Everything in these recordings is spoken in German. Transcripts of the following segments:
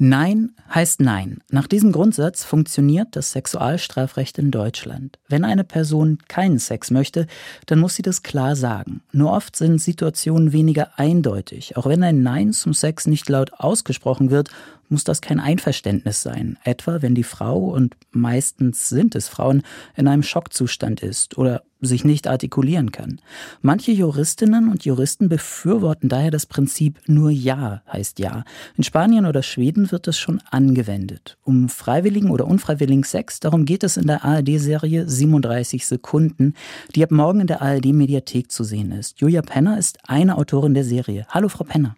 Nein heißt Nein. Nach diesem Grundsatz funktioniert das Sexualstrafrecht in Deutschland. Wenn eine Person keinen Sex möchte, dann muss sie das klar sagen. Nur oft sind Situationen weniger eindeutig. Auch wenn ein Nein zum Sex nicht laut ausgesprochen wird, muss das kein Einverständnis sein. Etwa wenn die Frau, und meistens sind es Frauen, in einem Schockzustand ist oder sich nicht artikulieren kann. Manche Juristinnen und Juristen befürworten daher das Prinzip nur Ja heißt Ja. In Spanien oder Schweden wird es schon angewendet. Um freiwilligen oder unfreiwilligen Sex, darum geht es in der ARD-Serie 37 Sekunden, die ab morgen in der ARD-Mediathek zu sehen ist. Julia Penner ist eine Autorin der Serie. Hallo, Frau Penner.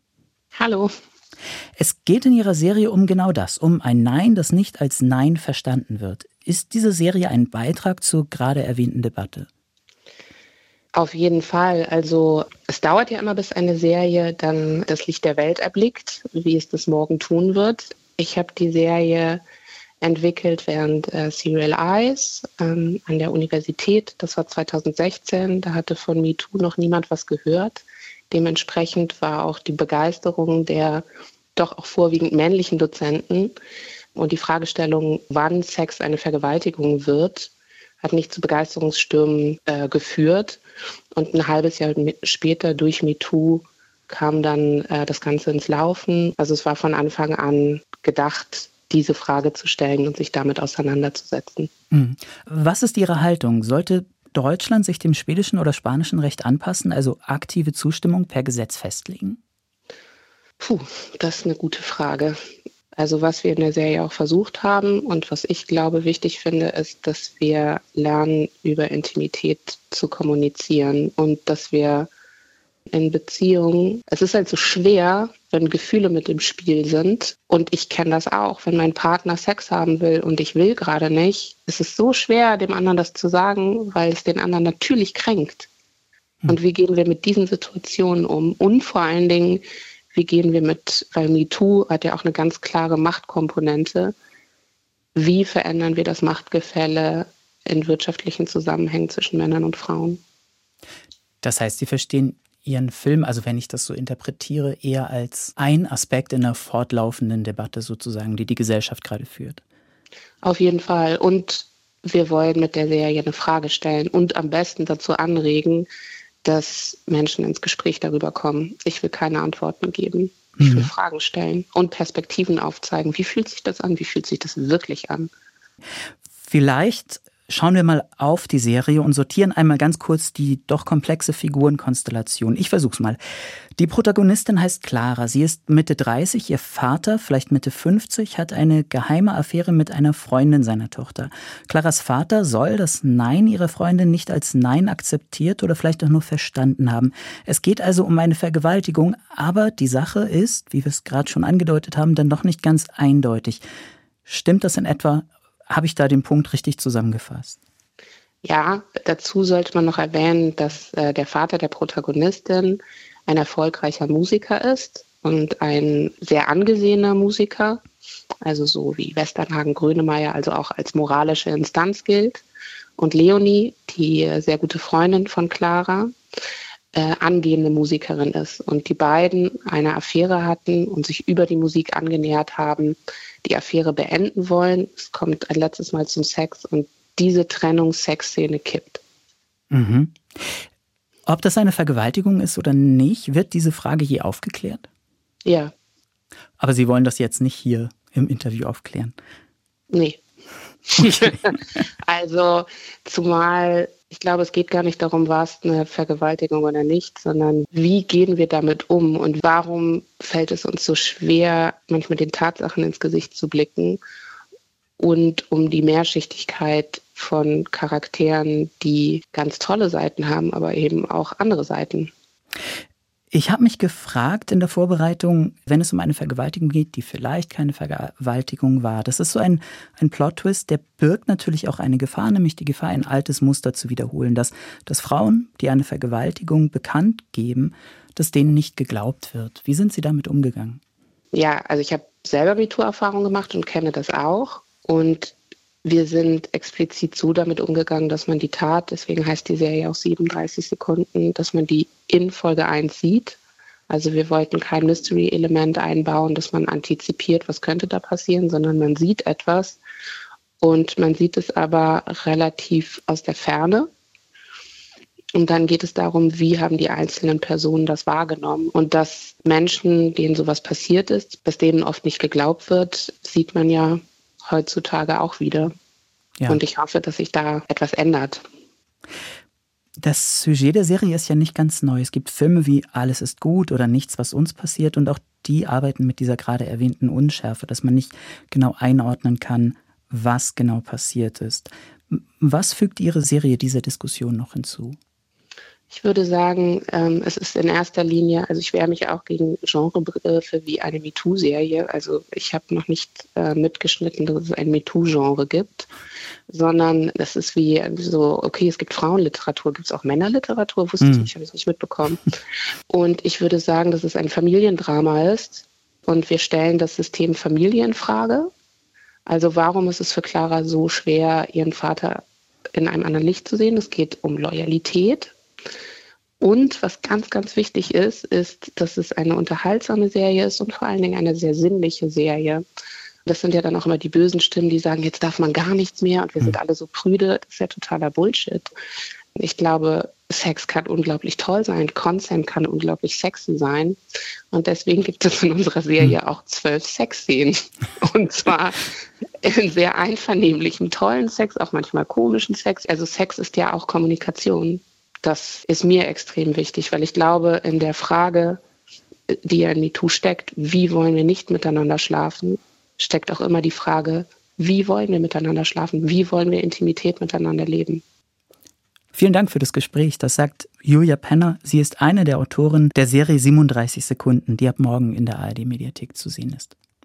Hallo. Es geht in Ihrer Serie um genau das, um ein Nein, das nicht als Nein verstanden wird. Ist diese Serie ein Beitrag zur gerade erwähnten Debatte? Auf jeden Fall. Also es dauert ja immer, bis eine Serie dann das Licht der Welt erblickt, wie es das morgen tun wird. Ich habe die Serie entwickelt während äh, Serial Eyes ähm, an der Universität. Das war 2016. Da hatte von MeToo noch niemand was gehört. Dementsprechend war auch die Begeisterung der doch auch vorwiegend männlichen Dozenten und die Fragestellung, wann Sex eine Vergewaltigung wird, hat nicht zu Begeisterungsstürmen äh, geführt. Und ein halbes Jahr später durch MeToo kam dann äh, das Ganze ins Laufen. Also es war von Anfang an gedacht, diese Frage zu stellen und sich damit auseinanderzusetzen. Hm. Was ist Ihre Haltung? Sollte Deutschland sich dem schwedischen oder spanischen Recht anpassen, also aktive Zustimmung per Gesetz festlegen? Puh, das ist eine gute Frage. Also was wir in der Serie auch versucht haben und was ich glaube wichtig finde, ist, dass wir lernen, über Intimität zu kommunizieren und dass wir in Beziehungen, es ist halt so schwer, wenn Gefühle mit im Spiel sind. Und ich kenne das auch, wenn mein Partner Sex haben will und ich will gerade nicht. Es ist so schwer, dem anderen das zu sagen, weil es den anderen natürlich kränkt. Hm. Und wie gehen wir mit diesen Situationen um? Und vor allen Dingen, wie gehen wir mit, weil MeToo hat ja auch eine ganz klare Machtkomponente. Wie verändern wir das Machtgefälle in wirtschaftlichen Zusammenhängen zwischen Männern und Frauen? Das heißt, Sie verstehen Ihren Film, also wenn ich das so interpretiere, eher als ein Aspekt in einer fortlaufenden Debatte sozusagen, die die Gesellschaft gerade führt. Auf jeden Fall. Und wir wollen mit der Serie eine Frage stellen und am besten dazu anregen, dass Menschen ins Gespräch darüber kommen. Ich will keine Antworten geben. Ich will mhm. Fragen stellen und Perspektiven aufzeigen. Wie fühlt sich das an? Wie fühlt sich das wirklich an? Vielleicht Schauen wir mal auf die Serie und sortieren einmal ganz kurz die doch komplexe Figurenkonstellation. Ich versuch's mal. Die Protagonistin heißt Clara. Sie ist Mitte 30. Ihr Vater, vielleicht Mitte 50, hat eine geheime Affäre mit einer Freundin seiner Tochter. Claras Vater soll das Nein ihrer Freundin nicht als Nein akzeptiert oder vielleicht auch nur verstanden haben. Es geht also um eine Vergewaltigung, aber die Sache ist, wie wir es gerade schon angedeutet haben, dann doch nicht ganz eindeutig. Stimmt das in etwa habe ich da den Punkt richtig zusammengefasst? Ja, dazu sollte man noch erwähnen, dass äh, der Vater der Protagonistin ein erfolgreicher Musiker ist und ein sehr angesehener Musiker, also so wie Westernhagen Grönemeyer, also auch als moralische Instanz gilt. Und Leonie, die äh, sehr gute Freundin von Clara, äh, angehende Musikerin ist. Und die beiden eine Affäre hatten und sich über die Musik angenähert haben, die Affäre beenden wollen. Es kommt ein letztes Mal zum Sex und diese Trennung Sexszene kippt. Mhm. Ob das eine Vergewaltigung ist oder nicht, wird diese Frage je aufgeklärt? Ja. Aber Sie wollen das jetzt nicht hier im Interview aufklären? Nee. also, zumal ich glaube, es geht gar nicht darum, war es eine Vergewaltigung oder nicht, sondern wie gehen wir damit um und warum fällt es uns so schwer, manchmal den Tatsachen ins Gesicht zu blicken und um die Mehrschichtigkeit von Charakteren, die ganz tolle Seiten haben, aber eben auch andere Seiten. Ich habe mich gefragt in der Vorbereitung, wenn es um eine Vergewaltigung geht, die vielleicht keine Vergewaltigung war. Das ist so ein, ein Plot-Twist, der birgt natürlich auch eine Gefahr, nämlich die Gefahr, ein altes Muster zu wiederholen, dass, dass Frauen, die eine Vergewaltigung bekannt geben, dass denen nicht geglaubt wird. Wie sind Sie damit umgegangen? Ja, also ich habe selber MeToo-Erfahrung gemacht und kenne das auch. Und wir sind explizit so damit umgegangen, dass man die Tat, deswegen heißt die Serie auch 37 Sekunden, dass man die in Folge 1 sieht. Also wir wollten kein Mystery-Element einbauen, dass man antizipiert, was könnte da passieren, sondern man sieht etwas und man sieht es aber relativ aus der Ferne. Und dann geht es darum, wie haben die einzelnen Personen das wahrgenommen. Und dass Menschen, denen sowas passiert ist, dass denen oft nicht geglaubt wird, sieht man ja heutzutage auch wieder. Ja. Und ich hoffe, dass sich da etwas ändert. Das Sujet der Serie ist ja nicht ganz neu. Es gibt Filme wie Alles ist gut oder Nichts, was uns passiert und auch die arbeiten mit dieser gerade erwähnten Unschärfe, dass man nicht genau einordnen kann, was genau passiert ist. Was fügt Ihre Serie dieser Diskussion noch hinzu? Ich würde sagen, ähm, es ist in erster Linie, also ich wehre mich auch gegen Genrebegriffe wie eine MeToo-Serie. Also ich habe noch nicht äh, mitgeschnitten, dass es ein MeToo-Genre gibt, sondern es ist wie so, okay, es gibt Frauenliteratur, gibt es auch Männerliteratur, wusste mhm. ich nicht, habe ich nicht mitbekommen. Und ich würde sagen, dass es ein Familiendrama ist und wir stellen das System Familie in Frage. Also warum ist es für Clara so schwer, ihren Vater in einem anderen Licht zu sehen? Es geht um Loyalität und was ganz, ganz wichtig ist, ist, dass es eine unterhaltsame Serie ist und vor allen Dingen eine sehr sinnliche Serie. Das sind ja dann auch immer die bösen Stimmen, die sagen, jetzt darf man gar nichts mehr und wir sind hm. alle so prüde. Das ist ja totaler Bullshit. Ich glaube, Sex kann unglaublich toll sein, Consent kann unglaublich sexy sein. Und deswegen gibt es in unserer Serie hm. auch zwölf Sexszenen. Und zwar in sehr einvernehmlichem, tollen Sex, auch manchmal komischen Sex. Also Sex ist ja auch Kommunikation. Das ist mir extrem wichtig, weil ich glaube, in der Frage, die ja in MeToo steckt, wie wollen wir nicht miteinander schlafen, steckt auch immer die Frage, wie wollen wir miteinander schlafen, wie wollen wir Intimität miteinander leben. Vielen Dank für das Gespräch. Das sagt Julia Penner. Sie ist eine der Autoren der Serie 37 Sekunden, die ab morgen in der ARD-Mediathek zu sehen ist.